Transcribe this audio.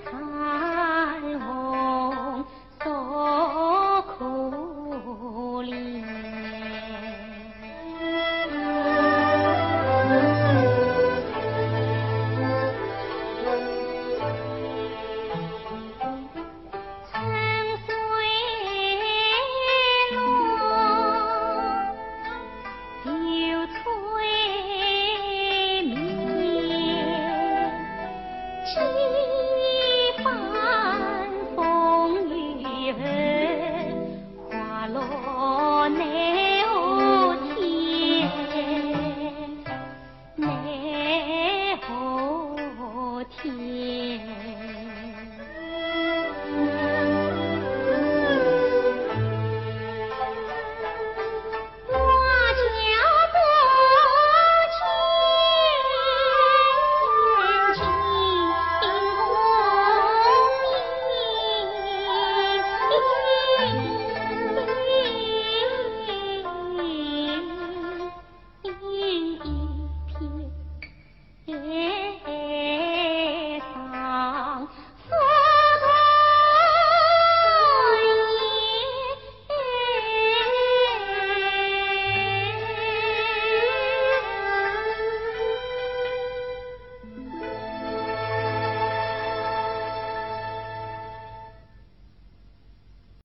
长。体